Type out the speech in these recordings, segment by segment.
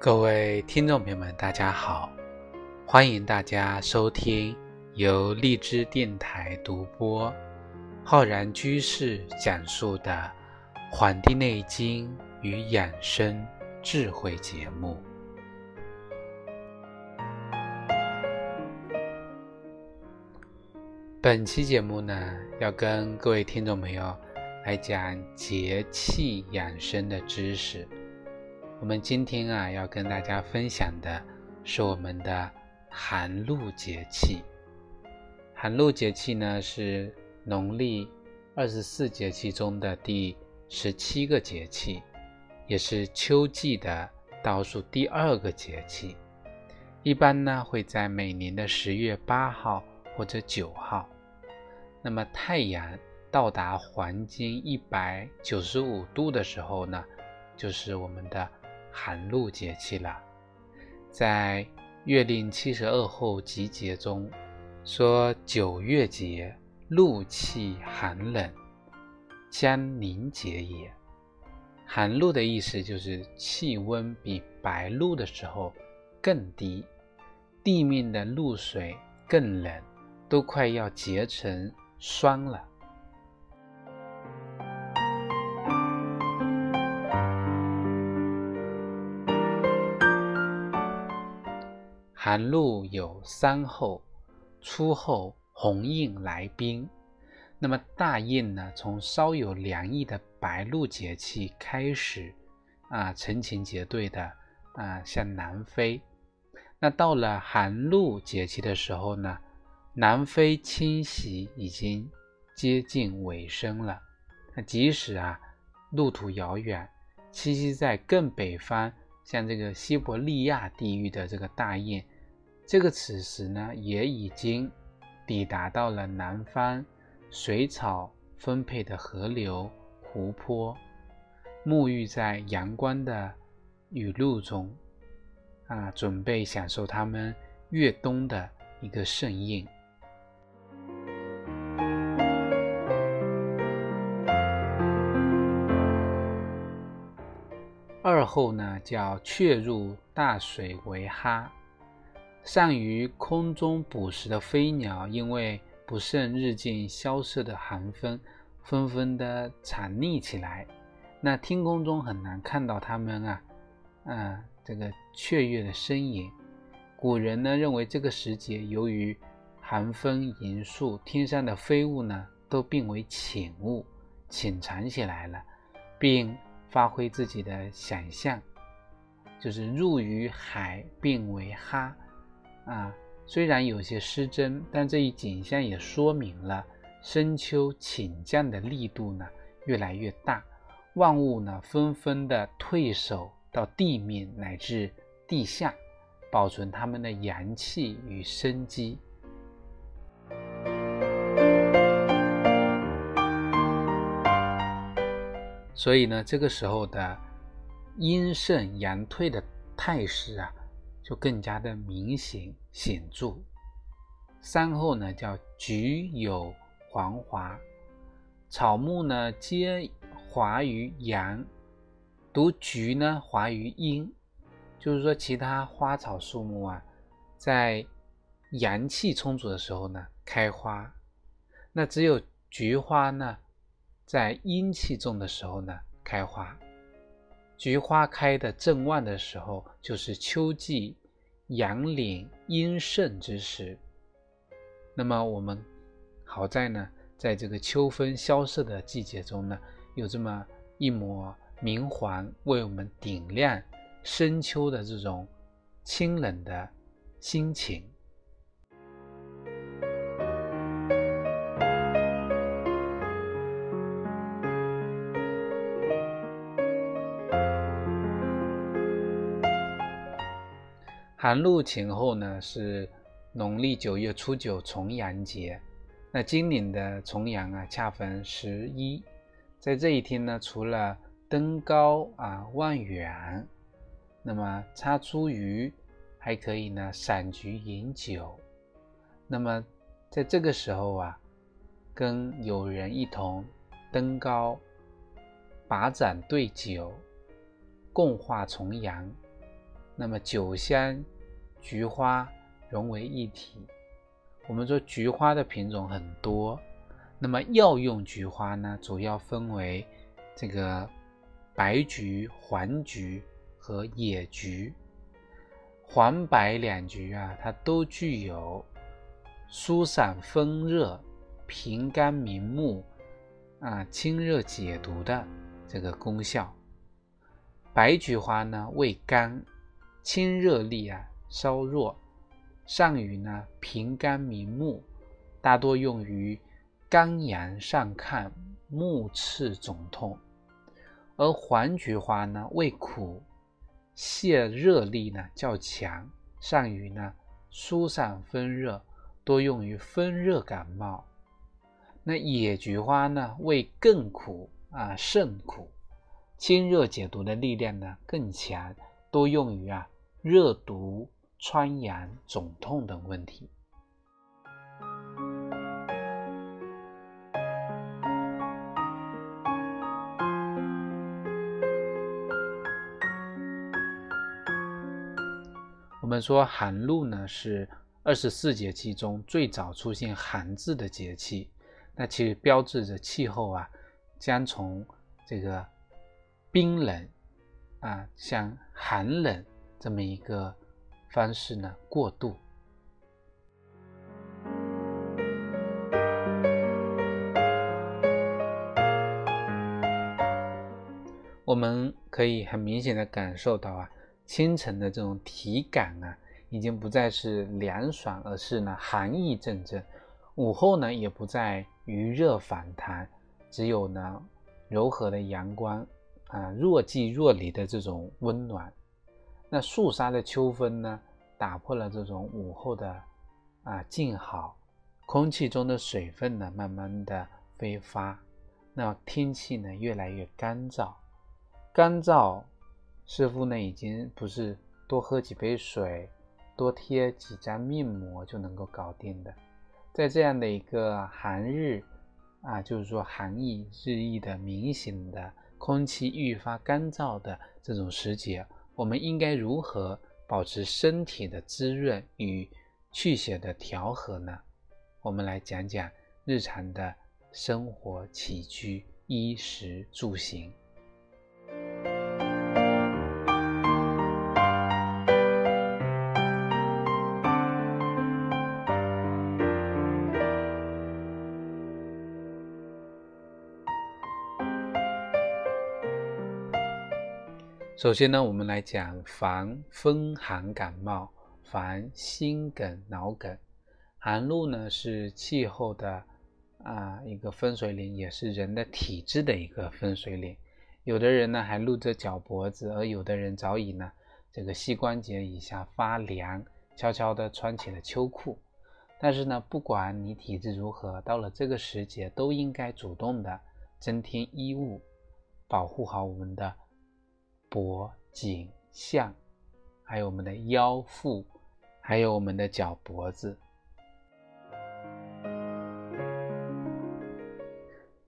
各位听众朋友们，大家好！欢迎大家收听由荔枝电台独播、浩然居士讲述的《黄帝内经与养生智慧》节目。本期节目呢，要跟各位听众朋友来讲节气养生的知识。我们今天啊，要跟大家分享的是我们的寒露节气。寒露节气呢，是农历二十四节气中的第十七个节气，也是秋季的倒数第二个节气。一般呢，会在每年的十月八号或者九号。那么太阳到达黄金一百九十五度的时候呢，就是我们的。寒露节气了，在《月令七十二候集结》中说：“九月节，露气寒冷，将凝结也。”寒露的意思就是气温比白露的时候更低，地面的露水更冷，都快要结成霜了。寒露有三候：初候红印来宾。那么大印呢，从稍有凉意的白露节气开始，啊，成群结队的啊向南飞。那到了寒露节气的时候呢，南飞侵袭已经接近尾声了。那即使啊路途遥远，栖息在更北方，像这个西伯利亚地域的这个大雁。这个此时呢，也已经抵达到了南方水草丰沛的河流、湖泊，沐浴在阳光的雨露中，啊，准备享受他们越冬的一个盛宴。二后呢，叫雀入大水为哈。善于空中捕食的飞鸟，因为不胜日渐萧瑟的寒风，纷纷的藏匿起来。那天空中很难看到它们啊，啊，这个雀跃的身影。古人呢认为这个时节，由于寒风迎宿，天上的飞物呢都变为浅雾，潜藏起来了，并发挥自己的想象，就是入于海变为哈。啊，虽然有些失真，但这一景象也说明了深秋请降的力度呢越来越大，万物呢纷纷的退守到地面乃至地下，保存它们的阳气与生机。所以呢，这个时候的阴盛阳退的态势啊。就更加的明显显著。三后呢，叫菊有黄华，草木呢皆华于阳，独菊呢华于阴。就是说，其他花草树木啊，在阳气充足的时候呢开花，那只有菊花呢，在阴气重的时候呢开花。菊花开的正旺的时候，就是秋季。阳岭阴盛之时，那么我们好在呢，在这个秋风萧瑟的季节中呢，有这么一抹明黄，为我们点亮深秋的这种清冷的心情。寒露前后呢是农历九月初九重阳节，那今年的重阳啊恰逢十一，在这一天呢，除了登高啊望远，那么插茱萸，还可以呢赏菊饮酒。那么在这个时候啊，跟友人一同登高，把盏对酒，共话重阳。那么酒香、菊花融为一体。我们说菊花的品种很多，那么药用菊花呢，主要分为这个白菊、黄菊和野菊。黄白两菊啊，它都具有疏散风热、平肝明目、啊清热解毒的这个功效。白菊花呢，味甘。清热力啊稍弱，善于呢平肝明目，大多用于肝阳上亢、目赤肿痛。而黄菊花呢味苦，泻热力呢较强，善于呢疏散风热，多用于风热感冒。那野菊花呢味更苦啊甚苦，清热解毒的力量呢更强。多用于啊热毒、疮疡、肿痛等问题。我们说寒露呢是二十四节气中最早出现“寒”字的节气，那其实标志着气候啊将从这个冰冷。啊，像寒冷这么一个方式呢，过渡。我们可以很明显的感受到啊，清晨的这种体感啊，已经不再是凉爽，而是呢寒意阵阵。午后呢，也不再余热反弹，只有呢柔和的阳光。啊，若即若离的这种温暖，那肃杀的秋风呢，打破了这种午后的啊静好，空气中的水分呢，慢慢的挥发，那天气呢越来越干燥，干燥似乎呢已经不是多喝几杯水，多贴几张面膜就能够搞定的，在这样的一个寒日啊，就是说寒意日益的明显的。空气愈发干燥的这种时节，我们应该如何保持身体的滋润与气血的调和呢？我们来讲讲日常的生活起居、衣食住行。首先呢，我们来讲防风寒感冒，防心梗、脑梗。寒露呢是气候的啊一个分水岭，也是人的体质的一个分水岭。有的人呢还露着脚脖子，而有的人早已呢这个膝关节以下发凉，悄悄地穿起了秋裤。但是呢，不管你体质如何，到了这个时节，都应该主动的增添衣物，保护好我们的。脖颈项，还有我们的腰腹，还有我们的脚脖子，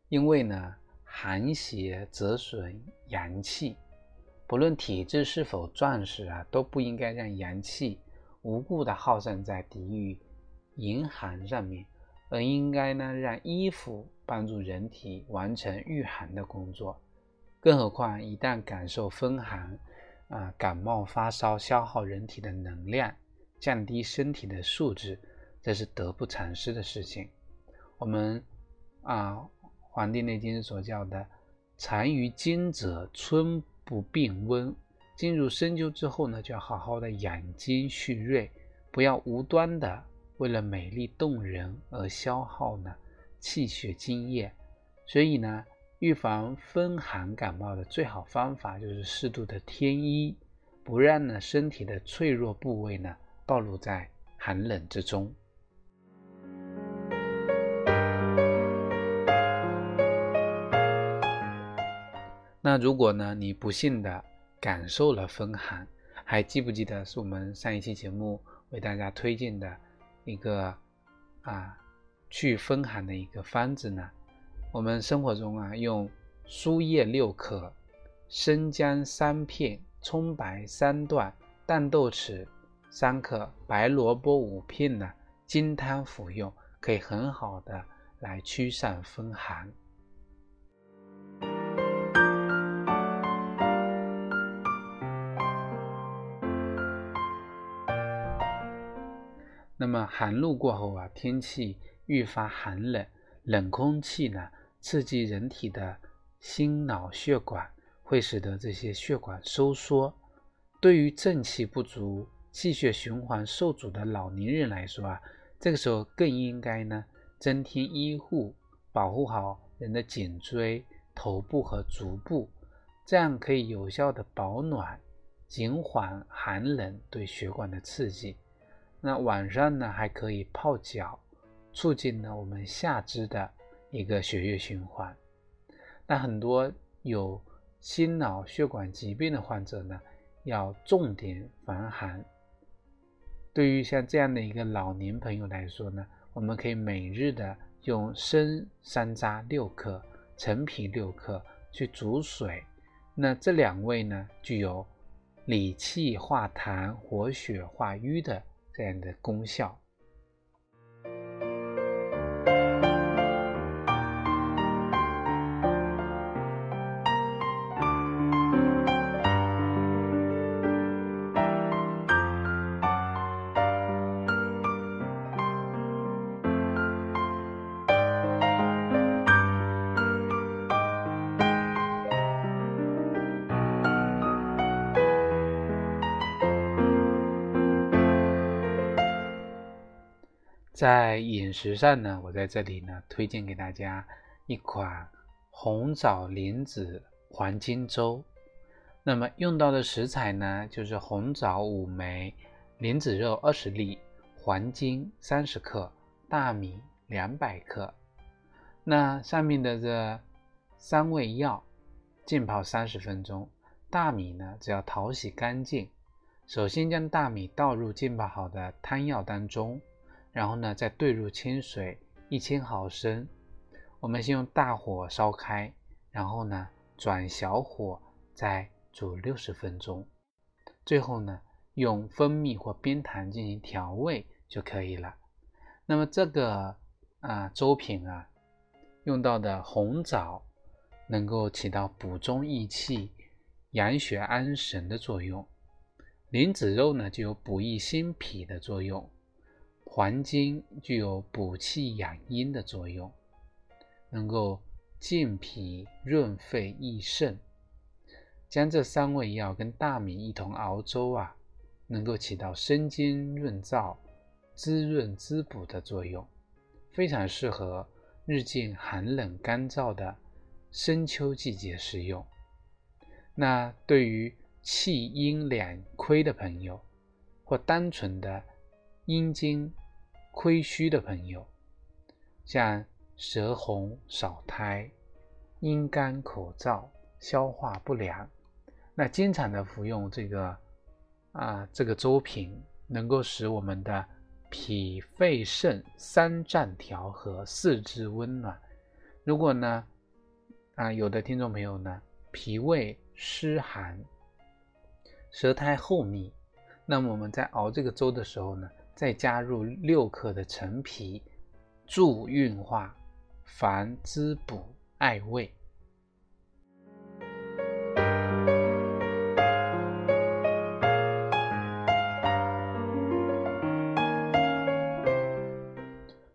因为呢，寒邪则损阳气，不论体质是否壮实啊，都不应该让阳气无故的耗散在抵御严寒上面，而应该呢，让衣服帮助人体完成御寒的工作。更何况，一旦感受风寒，啊，感冒发烧，消耗人体的能量，降低身体的素质，这是得不偿失的事情。我们啊，《黄帝内经》所教的“残于经者，春不病温”，进入深秋之后呢，就要好好的养精蓄锐，不要无端的为了美丽动人而消耗呢气血津液。所以呢。预防风寒感冒的最好方法就是适度的添衣，不让呢身体的脆弱部位呢暴露在寒冷之中。那如果呢你不幸的感受了风寒，还记不记得是我们上一期节目为大家推荐的一个啊去风寒的一个方子呢？我们生活中啊，用苏叶六克、生姜三片、葱白三段、淡豆豉三克，白萝卜五片呢，金汤服用，可以很好的来驱散风寒。那么寒露过后啊，天气愈发寒冷，冷空气呢刺激人体的心脑血管，会使得这些血管收缩。对于正气不足、气血循环受阻的老年人来说啊，这个时候更应该呢增添医护，保护好人的颈椎、头部和足部，这样可以有效的保暖，减缓寒冷对血管的刺激。那晚上呢，还可以泡脚，促进呢我们下肢的一个血液循环。那很多有心脑血管疾病的患者呢，要重点防寒。对于像这样的一个老年朋友来说呢，我们可以每日的用生山楂六克、陈皮六克去煮水。那这两味呢，具有理气化痰、活血化瘀的。这样的功效。在饮食上呢，我在这里呢推荐给大家一款红枣莲子黄金粥。那么用到的食材呢，就是红枣五枚、莲子肉二十粒、黄金三十克、大米两百克。那上面的这三味药浸泡三十分钟，大米呢只要淘洗干净。首先将大米倒入浸泡好的汤药当中。然后呢，再兑入清水一千毫升，我们先用大火烧开，然后呢转小火再煮六十分钟，最后呢用蜂蜜或冰糖进行调味就可以了。那么这个啊粥品啊，用到的红枣能够起到补中益气、养血安神的作用，莲子肉呢就有补益心脾的作用。黄精具有补气养阴的作用，能够健脾润肺益肾。将这三味药跟大米一同熬粥啊，能够起到生津润燥、滋润滋补的作用，非常适合日渐寒冷干燥的深秋季节食用。那对于气阴两亏的朋友，或单纯的阴经。亏虚的朋友，像舌红少苔、阴干口燥、消化不良，那经常的服用这个啊这个粥品，能够使我们的脾、肺、肾三脏调和，四肢温暖。如果呢啊有的听众朋友呢脾胃湿寒、舌苔厚腻，那么我们在熬这个粥的时候呢。再加入六克的陈皮，助运化，防滋补艾胃。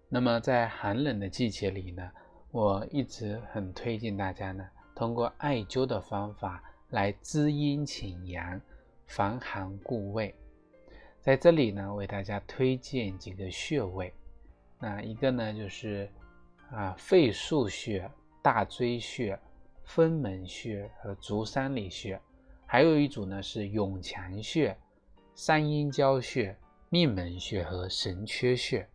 那么在寒冷的季节里呢，我一直很推荐大家呢，通过艾灸的方法来滋阴请阳，防寒固胃。在这里呢，为大家推荐几个穴位。那一个呢，就是啊肺腧穴、大椎穴、风门穴和足三里穴。还有一组呢是涌泉穴、三阴交穴、命门穴和神阙穴。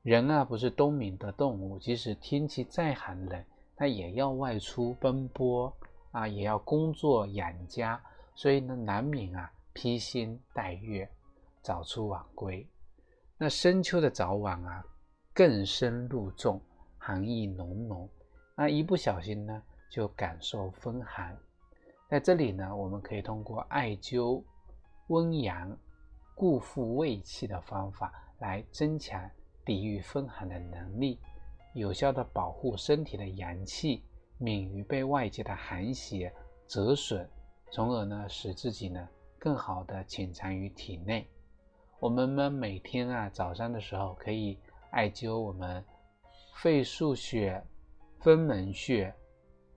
人啊不是冬眠的动物，即使天气再寒冷，他也要外出奔波啊，也要工作养家，所以呢难免啊披星戴月。早出晚归，那深秋的早晚啊，更深入重，寒意浓浓，那一不小心呢，就感受风寒。在这里呢，我们可以通过艾灸温阳、固复胃气的方法，来增强抵御风寒的能力，有效的保护身体的阳气，免于被外界的寒邪折损，从而呢使自己呢更好的潜藏于体内。我们呢每天啊早上的时候可以艾灸我们肺腧穴、分门穴、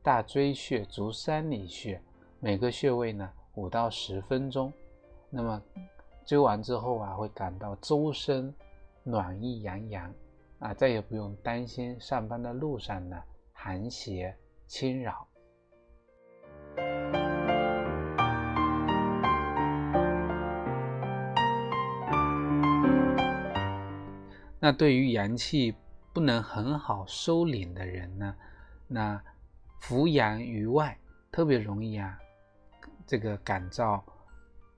大椎穴、足三里穴，每个穴位呢五到十分钟。那么灸完之后啊，会感到周身暖意洋洋啊，再也不用担心上班的路上呢寒邪侵扰。那对于阳气不能很好收敛的人呢，那扶阳于外特别容易啊，这个感召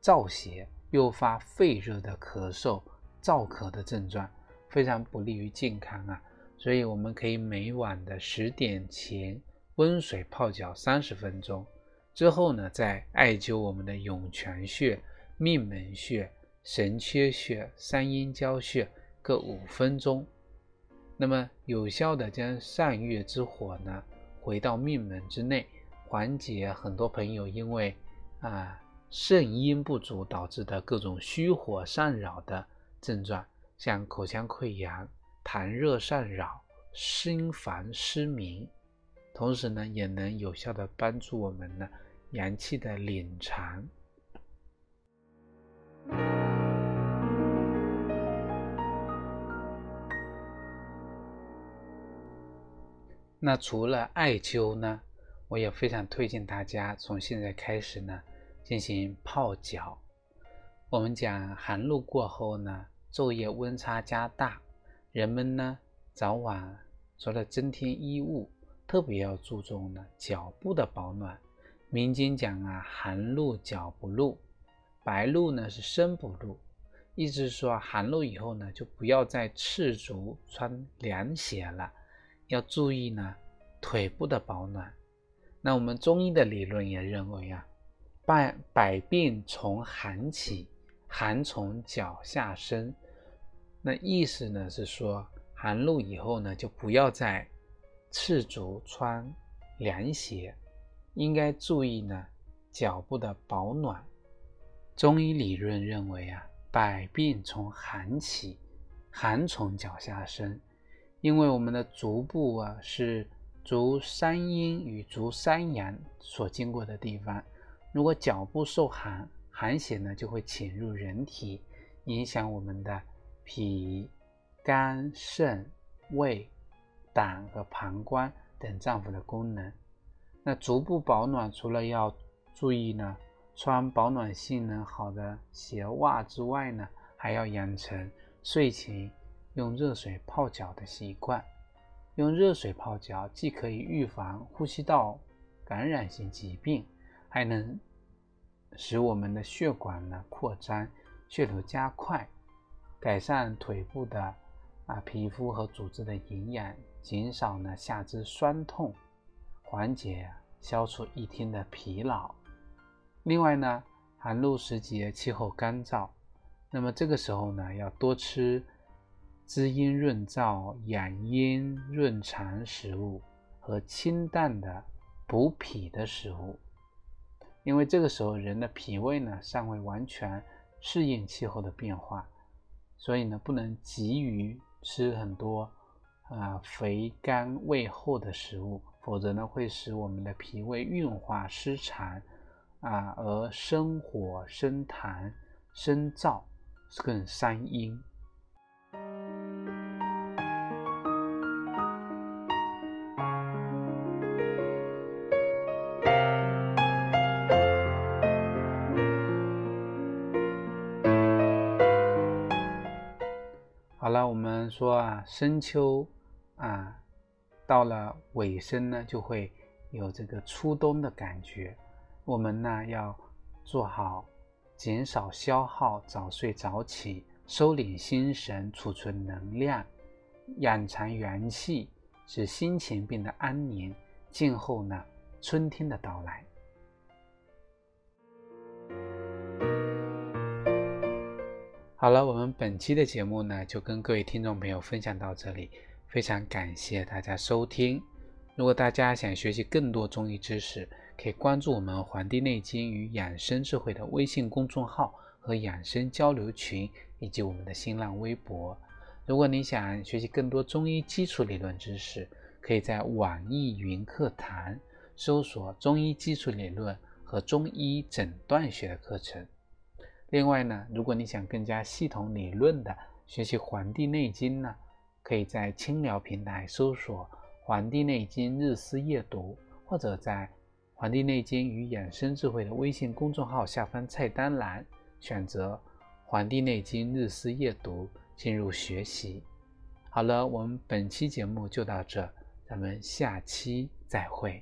燥邪，诱发肺热的咳嗽、燥咳的症状，非常不利于健康啊。所以我们可以每晚的十点前温水泡脚三十分钟，之后呢再艾灸我们的涌泉穴、命门穴、神阙穴、三阴交穴。各五分钟，那么有效的将上月之火呢回到命门之内，缓解很多朋友因为啊肾阴不足导致的各种虚火上扰的症状，像口腔溃疡、痰热上扰、心烦失眠，同时呢也能有效的帮助我们呢阳气的敛藏。那除了艾灸呢，我也非常推荐大家从现在开始呢进行泡脚。我们讲寒露过后呢，昼夜温差加大，人们呢早晚除了增添衣物，特别要注重呢脚部的保暖。民间讲啊，寒露脚不露，白露呢是身不露，意思是说寒露以后呢就不要再赤足穿凉鞋了。要注意呢，腿部的保暖。那我们中医的理论也认为啊，百百病从寒起，寒从脚下生。那意思呢是说，寒露以后呢，就不要再赤足穿凉鞋，应该注意呢脚部的保暖。中医理论认为啊，百病从寒起，寒从脚下生。因为我们的足部啊是足三阴与足三阳所经过的地方，如果脚部受寒，寒邪呢就会侵入人体，影响我们的脾、肝、肾、胃、胆和膀胱等脏腑的功能。那足部保暖，除了要注意呢穿保暖性能好的鞋袜之外呢，还要养成睡前。用热水泡脚的习惯，用热水泡脚既可以预防呼吸道感染性疾病，还能使我们的血管呢扩张，血流加快，改善腿部的啊皮肤和组织的营养，减少呢下肢酸痛，缓解消除一天的疲劳。另外呢，寒露时节气候干燥，那么这个时候呢要多吃。滋阴润燥、养阴润肠食物和清淡的补脾的食物，因为这个时候人的脾胃呢尚未完全适应气候的变化，所以呢不能急于吃很多啊肥甘味厚的食物，否则呢会使我们的脾胃运化失常啊，而生火生痰生燥，更伤阴。说啊，深秋啊，到了尾声呢，就会有这个初冬的感觉。我们呢要做好减少消耗、早睡早起、收敛心神、储存能量、养藏元气，使心情变得安宁，静候呢春天的到来。好了，我们本期的节目呢，就跟各位听众朋友分享到这里，非常感谢大家收听。如果大家想学习更多中医知识，可以关注我们《黄帝内经与养生智慧》的微信公众号和养生交流群，以及我们的新浪微博。如果你想学习更多中医基础理论知识，可以在网易云课堂搜索“中医基础理论”和“中医诊断学”的课程。另外呢，如果你想更加系统理论的学习《黄帝内经》呢，可以在青聊平台搜索《黄帝内经日思夜读》，或者在《黄帝内经与养生智慧》的微信公众号下方菜单栏选择《黄帝内经日思夜读》进入学习。好了，我们本期节目就到这，咱们下期再会。